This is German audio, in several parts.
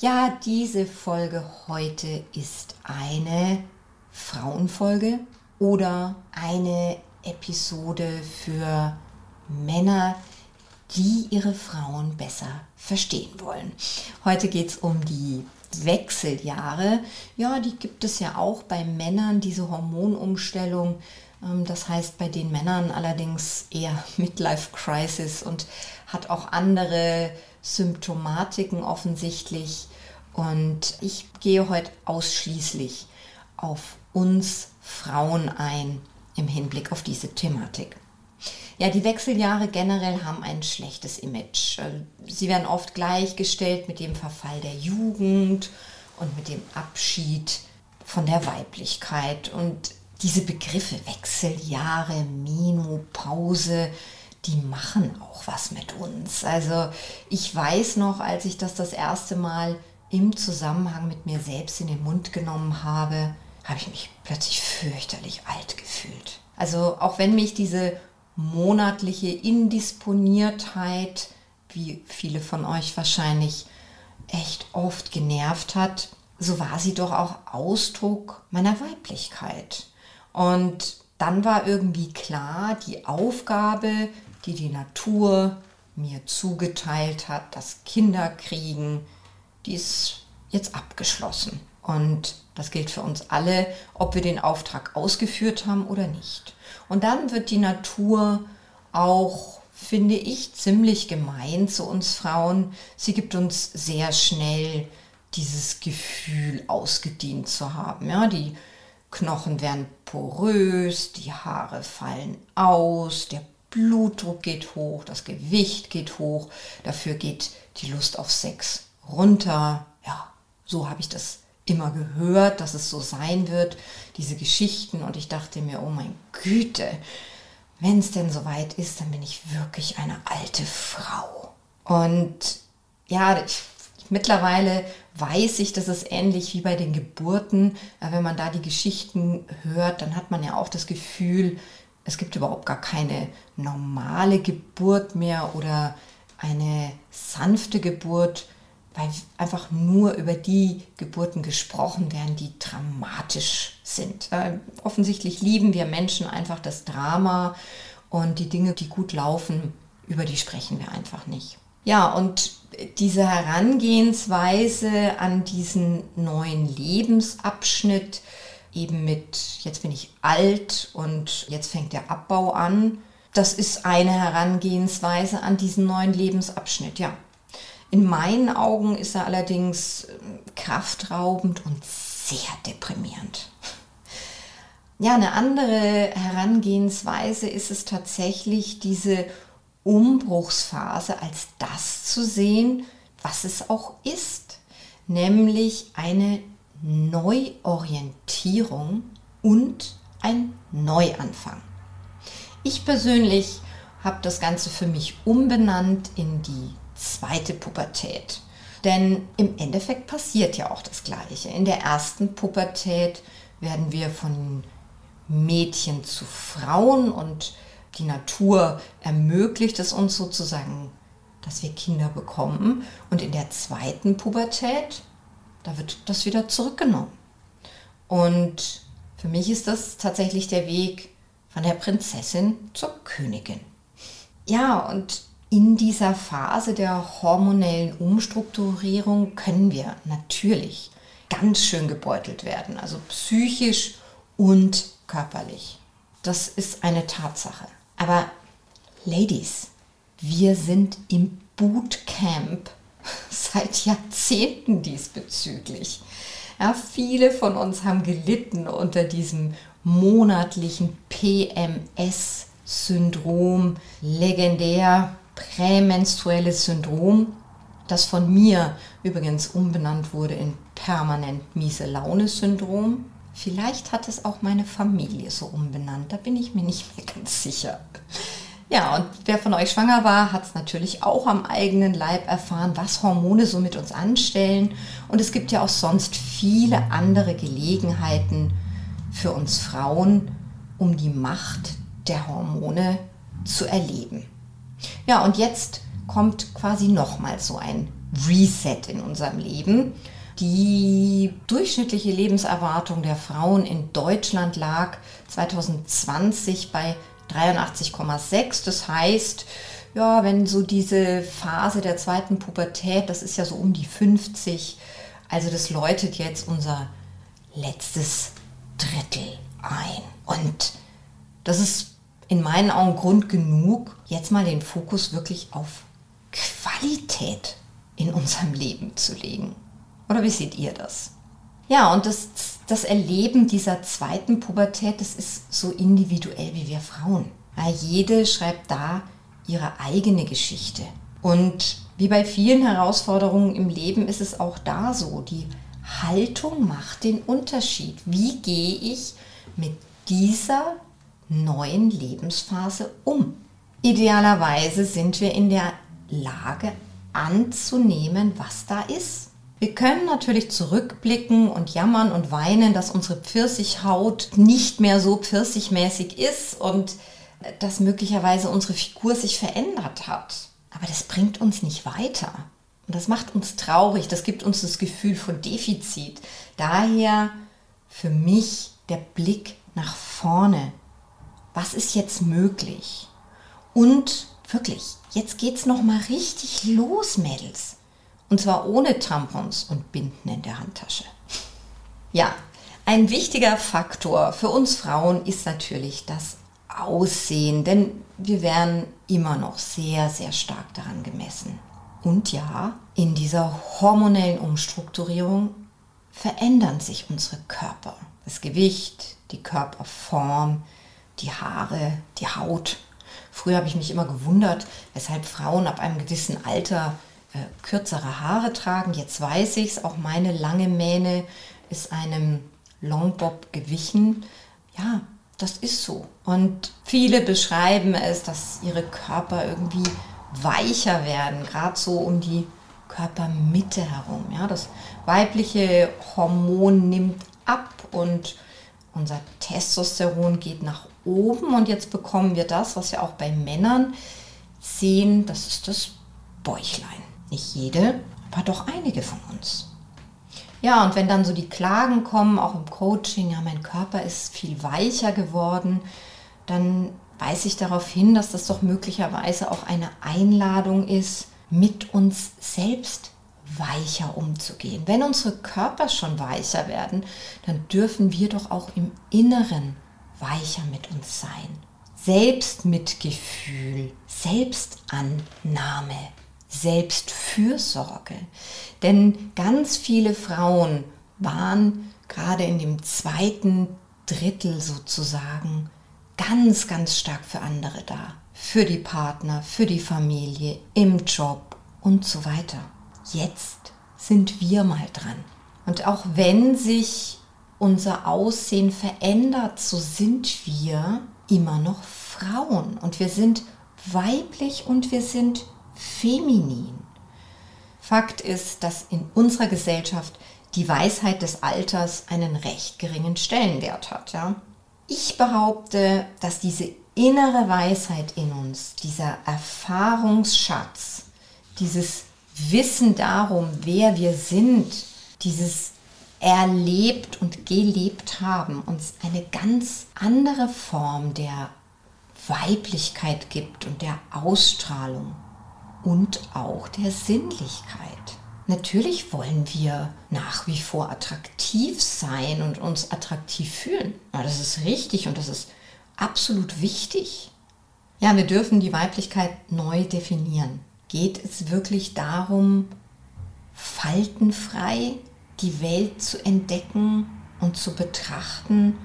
Ja, diese Folge heute ist eine Frauenfolge oder eine Episode für Männer, die ihre Frauen besser verstehen wollen. Heute geht es um die Wechseljahre. Ja, die gibt es ja auch bei Männern, diese Hormonumstellung. Ähm, das heißt bei den Männern allerdings eher Midlife Crisis und hat auch andere Symptomatiken offensichtlich. Und ich gehe heute ausschließlich auf uns Frauen ein im Hinblick auf diese Thematik. Ja, die Wechseljahre generell haben ein schlechtes Image. Sie werden oft gleichgestellt mit dem Verfall der Jugend und mit dem Abschied von der Weiblichkeit. Und diese Begriffe Wechseljahre, Menopause, die machen auch was mit uns. Also ich weiß noch, als ich das das erste Mal im Zusammenhang mit mir selbst in den Mund genommen habe, habe ich mich plötzlich fürchterlich alt gefühlt. Also auch wenn mich diese monatliche Indisponiertheit, wie viele von euch wahrscheinlich echt oft genervt hat, so war sie doch auch Ausdruck meiner Weiblichkeit. Und dann war irgendwie klar, die Aufgabe, die die Natur mir zugeteilt hat, das Kinderkriegen, die ist jetzt abgeschlossen. Und das gilt für uns alle, ob wir den Auftrag ausgeführt haben oder nicht. Und dann wird die Natur auch, finde ich, ziemlich gemein zu uns Frauen. Sie gibt uns sehr schnell dieses Gefühl ausgedient zu haben. Ja, die Knochen werden porös, die Haare fallen aus, der Blutdruck geht hoch, das Gewicht geht hoch, dafür geht die Lust auf Sex runter. Ja, so habe ich das immer gehört, dass es so sein wird, diese Geschichten. Und ich dachte mir, oh mein Güte, wenn es denn soweit ist, dann bin ich wirklich eine alte Frau. Und ja, ich, mittlerweile weiß ich, dass es ähnlich wie bei den Geburten. Wenn man da die Geschichten hört, dann hat man ja auch das Gefühl, es gibt überhaupt gar keine normale Geburt mehr oder eine sanfte Geburt weil einfach nur über die Geburten gesprochen werden, die dramatisch sind. Äh, offensichtlich lieben wir Menschen einfach das Drama und die Dinge, die gut laufen, über die sprechen wir einfach nicht. Ja, und diese Herangehensweise an diesen neuen Lebensabschnitt, eben mit, jetzt bin ich alt und jetzt fängt der Abbau an, das ist eine Herangehensweise an diesen neuen Lebensabschnitt, ja. In meinen Augen ist er allerdings ähm, kraftraubend und sehr deprimierend. Ja, eine andere Herangehensweise ist es tatsächlich, diese Umbruchsphase als das zu sehen, was es auch ist, nämlich eine Neuorientierung und ein Neuanfang. Ich persönlich habe das Ganze für mich umbenannt in die zweite Pubertät. Denn im Endeffekt passiert ja auch das Gleiche. In der ersten Pubertät werden wir von Mädchen zu Frauen und die Natur ermöglicht es uns sozusagen, dass wir Kinder bekommen. Und in der zweiten Pubertät, da wird das wieder zurückgenommen. Und für mich ist das tatsächlich der Weg von der Prinzessin zur Königin. Ja, und in dieser Phase der hormonellen Umstrukturierung können wir natürlich ganz schön gebeutelt werden, also psychisch und körperlich. Das ist eine Tatsache. Aber Ladies, wir sind im Bootcamp seit Jahrzehnten diesbezüglich. Ja, viele von uns haben gelitten unter diesem monatlichen PMS-Syndrom, legendär prämenstruelles Syndrom, das von mir übrigens umbenannt wurde in permanent miese Laune-Syndrom. Vielleicht hat es auch meine Familie so umbenannt, da bin ich mir nicht mehr ganz sicher. Ja, und wer von euch schwanger war, hat es natürlich auch am eigenen Leib erfahren, was Hormone so mit uns anstellen. Und es gibt ja auch sonst viele andere Gelegenheiten für uns Frauen, um die Macht der Hormone zu erleben. Ja, und jetzt kommt quasi nochmal so ein Reset in unserem Leben. Die durchschnittliche Lebenserwartung der Frauen in Deutschland lag 2020 bei 83,6. Das heißt, ja, wenn so diese Phase der zweiten Pubertät, das ist ja so um die 50, also das läutet jetzt unser letztes Drittel ein. Und das ist in meinen Augen Grund genug, jetzt mal den Fokus wirklich auf Qualität in unserem Leben zu legen. Oder wie seht ihr das? Ja, und das, das Erleben dieser zweiten Pubertät, das ist so individuell wie wir Frauen. Ja, jede schreibt da ihre eigene Geschichte. Und wie bei vielen Herausforderungen im Leben ist es auch da so. Die Haltung macht den Unterschied. Wie gehe ich mit dieser neuen Lebensphase um? Idealerweise sind wir in der Lage anzunehmen, was da ist. Wir können natürlich zurückblicken und jammern und weinen, dass unsere Pfirsichhaut nicht mehr so pfirsichmäßig ist und dass möglicherweise unsere Figur sich verändert hat. Aber das bringt uns nicht weiter. Und das macht uns traurig, das gibt uns das Gefühl von Defizit. Daher für mich der Blick nach vorne. Was ist jetzt möglich? Und wirklich, jetzt geht's noch mal richtig los, Mädels. Und zwar ohne Tampons und Binden in der Handtasche. Ja, ein wichtiger Faktor für uns Frauen ist natürlich das Aussehen, denn wir werden immer noch sehr, sehr stark daran gemessen. Und ja, in dieser hormonellen Umstrukturierung verändern sich unsere Körper. Das Gewicht, die Körperform, die Haare, die Haut. Früher habe ich mich immer gewundert, weshalb Frauen ab einem gewissen Alter äh, kürzere Haare tragen. Jetzt weiß ich es, auch meine lange Mähne ist einem Longbob gewichen. Ja, das ist so. Und viele beschreiben es, dass ihre Körper irgendwie weicher werden, gerade so um die Körpermitte herum. Ja, das weibliche Hormon nimmt ab und unser Testosteron geht nach oben und jetzt bekommen wir das, was wir auch bei Männern sehen, das ist das Bäuchlein. Nicht jede, aber doch einige von uns. Ja, und wenn dann so die Klagen kommen, auch im Coaching, ja, mein Körper ist viel weicher geworden, dann weise ich darauf hin, dass das doch möglicherweise auch eine Einladung ist, mit uns selbst weicher umzugehen. Wenn unsere Körper schon weicher werden, dann dürfen wir doch auch im Inneren weicher mit uns sein. Selbstmitgefühl, Selbstannahme, Selbstfürsorge. Denn ganz viele Frauen waren gerade in dem zweiten Drittel sozusagen ganz, ganz stark für andere da. Für die Partner, für die Familie, im Job und so weiter. Jetzt sind wir mal dran. Und auch wenn sich unser Aussehen verändert, so sind wir immer noch Frauen. Und wir sind weiblich und wir sind feminin. Fakt ist, dass in unserer Gesellschaft die Weisheit des Alters einen recht geringen Stellenwert hat. Ja? Ich behaupte, dass diese innere Weisheit in uns, dieser Erfahrungsschatz, dieses Wissen darum, wer wir sind, dieses erlebt und gelebt haben, uns eine ganz andere Form der Weiblichkeit gibt und der Ausstrahlung und auch der Sinnlichkeit. Natürlich wollen wir nach wie vor attraktiv sein und uns attraktiv fühlen. Ja, das ist richtig und das ist absolut wichtig. Ja, wir dürfen die Weiblichkeit neu definieren. Geht es wirklich darum, faltenfrei die Welt zu entdecken und zu betrachten?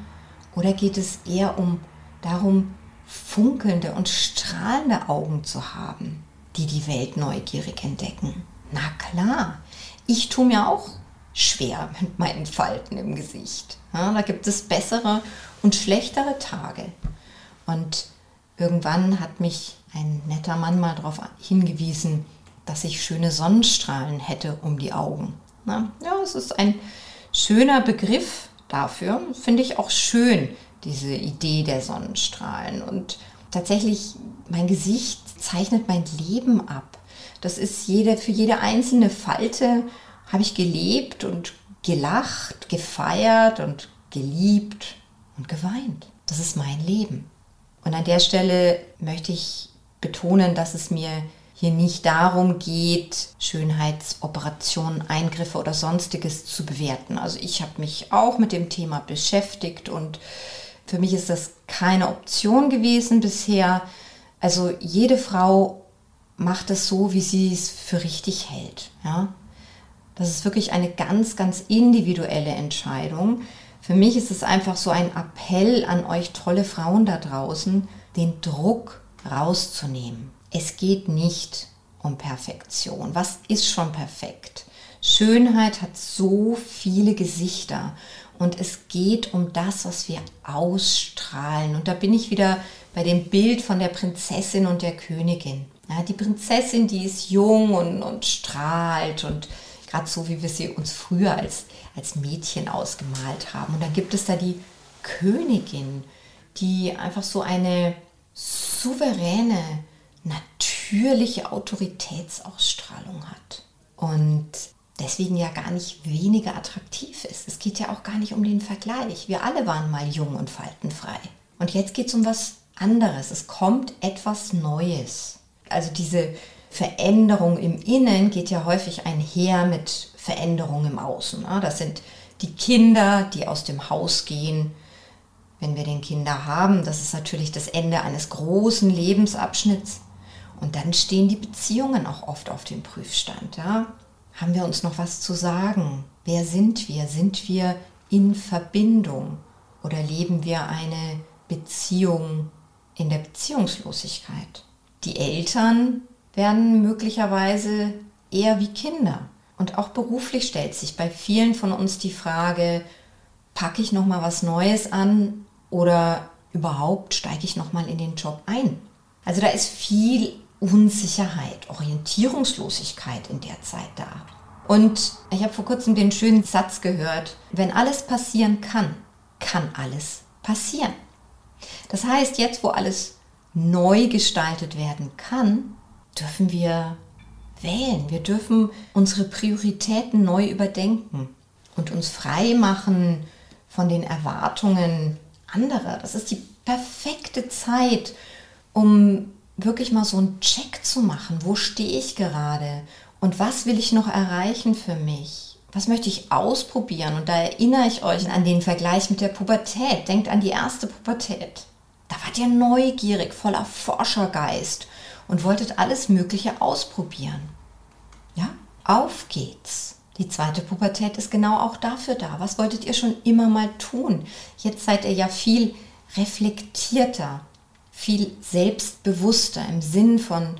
Oder geht es eher um darum, funkelnde und strahlende Augen zu haben? Die die Welt neugierig entdecken. Na klar, ich tue mir auch schwer mit meinen Falten im Gesicht. Ja, da gibt es bessere und schlechtere Tage. Und irgendwann hat mich ein netter Mann mal darauf hingewiesen, dass ich schöne Sonnenstrahlen hätte um die Augen. Na, ja, es ist ein schöner Begriff dafür. Finde ich auch schön, diese Idee der Sonnenstrahlen. Und tatsächlich, mein Gesicht zeichnet mein Leben ab. Das ist jede, für jede einzelne Falte habe ich gelebt und gelacht, gefeiert und geliebt und geweint. Das ist mein Leben. Und an der Stelle möchte ich betonen, dass es mir hier nicht darum geht, Schönheitsoperationen, Eingriffe oder sonstiges zu bewerten. Also ich habe mich auch mit dem Thema beschäftigt und für mich ist das keine Option gewesen bisher. Also jede Frau macht es so, wie sie es für richtig hält. Ja? Das ist wirklich eine ganz, ganz individuelle Entscheidung. Für mich ist es einfach so ein Appell an euch tolle Frauen da draußen, den Druck rauszunehmen. Es geht nicht um Perfektion. Was ist schon perfekt? Schönheit hat so viele Gesichter und es geht um das, was wir ausstrahlen. Und da bin ich wieder bei dem Bild von der Prinzessin und der Königin. Ja, die Prinzessin, die ist jung und, und strahlt und gerade so, wie wir sie uns früher als, als Mädchen ausgemalt haben. Und dann gibt es da die Königin, die einfach so eine souveräne, natürliche Autoritätsausstrahlung hat. Und deswegen ja gar nicht weniger attraktiv ist. Es geht ja auch gar nicht um den Vergleich. Wir alle waren mal jung und faltenfrei. Und jetzt geht es um was anderes. Es kommt etwas Neues. Also diese Veränderung im Innen geht ja häufig einher mit Veränderung im Außen. Das sind die Kinder, die aus dem Haus gehen. Wenn wir den Kinder haben, das ist natürlich das Ende eines großen Lebensabschnitts. Und dann stehen die Beziehungen auch oft auf dem Prüfstand. Ja? Haben wir uns noch was zu sagen? Wer sind wir? Sind wir in Verbindung oder leben wir eine Beziehung in der Beziehungslosigkeit? Die Eltern werden möglicherweise eher wie Kinder. Und auch beruflich stellt sich bei vielen von uns die Frage, packe ich noch mal was Neues an oder überhaupt steige ich noch mal in den Job ein? Also da ist viel Unsicherheit, Orientierungslosigkeit in der Zeit da. Und ich habe vor kurzem den schönen Satz gehört, wenn alles passieren kann, kann alles passieren. Das heißt, jetzt wo alles neu gestaltet werden kann, dürfen wir wählen. Wir dürfen unsere Prioritäten neu überdenken und uns frei machen von den Erwartungen anderer. Das ist die perfekte Zeit, um wirklich mal so einen Check zu machen. Wo stehe ich gerade? Und was will ich noch erreichen für mich? Was möchte ich ausprobieren? Und da erinnere ich euch an den Vergleich mit der Pubertät. Denkt an die erste Pubertät. Da wart ihr neugierig, voller Forschergeist und wolltet alles Mögliche ausprobieren. Ja, auf geht's. Die zweite Pubertät ist genau auch dafür da. Was wolltet ihr schon immer mal tun? Jetzt seid ihr ja viel reflektierter, viel selbstbewusster im Sinn von,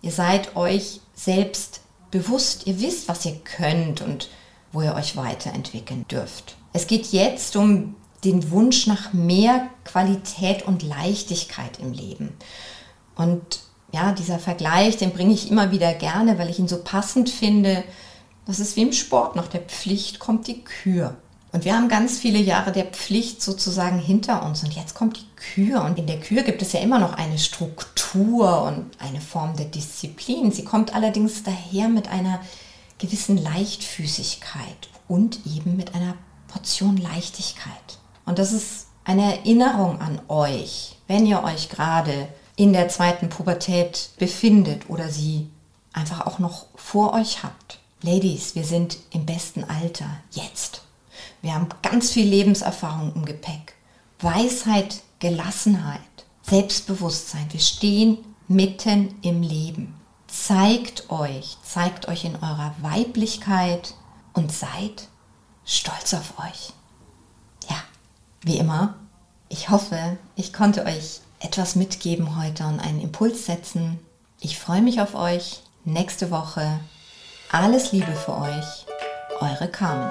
ihr seid euch selbst bewusst, ihr wisst, was ihr könnt und wo ihr euch weiterentwickeln dürft. Es geht jetzt um den Wunsch nach mehr Qualität und Leichtigkeit im Leben. Und ja, dieser Vergleich, den bringe ich immer wieder gerne, weil ich ihn so passend finde. Das ist wie im Sport, nach der Pflicht kommt die Kür. Und wir haben ganz viele Jahre der Pflicht sozusagen hinter uns. Und jetzt kommt die Kür. Und in der Kür gibt es ja immer noch eine Struktur und eine Form der Disziplin. Sie kommt allerdings daher mit einer gewissen Leichtfüßigkeit und eben mit einer Portion Leichtigkeit. Und das ist eine Erinnerung an euch, wenn ihr euch gerade in der zweiten Pubertät befindet oder sie einfach auch noch vor euch habt. Ladies, wir sind im besten Alter jetzt. Wir haben ganz viel Lebenserfahrung im Gepäck. Weisheit, Gelassenheit, Selbstbewusstsein. Wir stehen mitten im Leben. Zeigt euch, zeigt euch in eurer Weiblichkeit und seid stolz auf euch. Ja, wie immer, ich hoffe, ich konnte euch etwas mitgeben heute und einen Impuls setzen. Ich freue mich auf euch nächste Woche. Alles Liebe für euch. eure Carmen.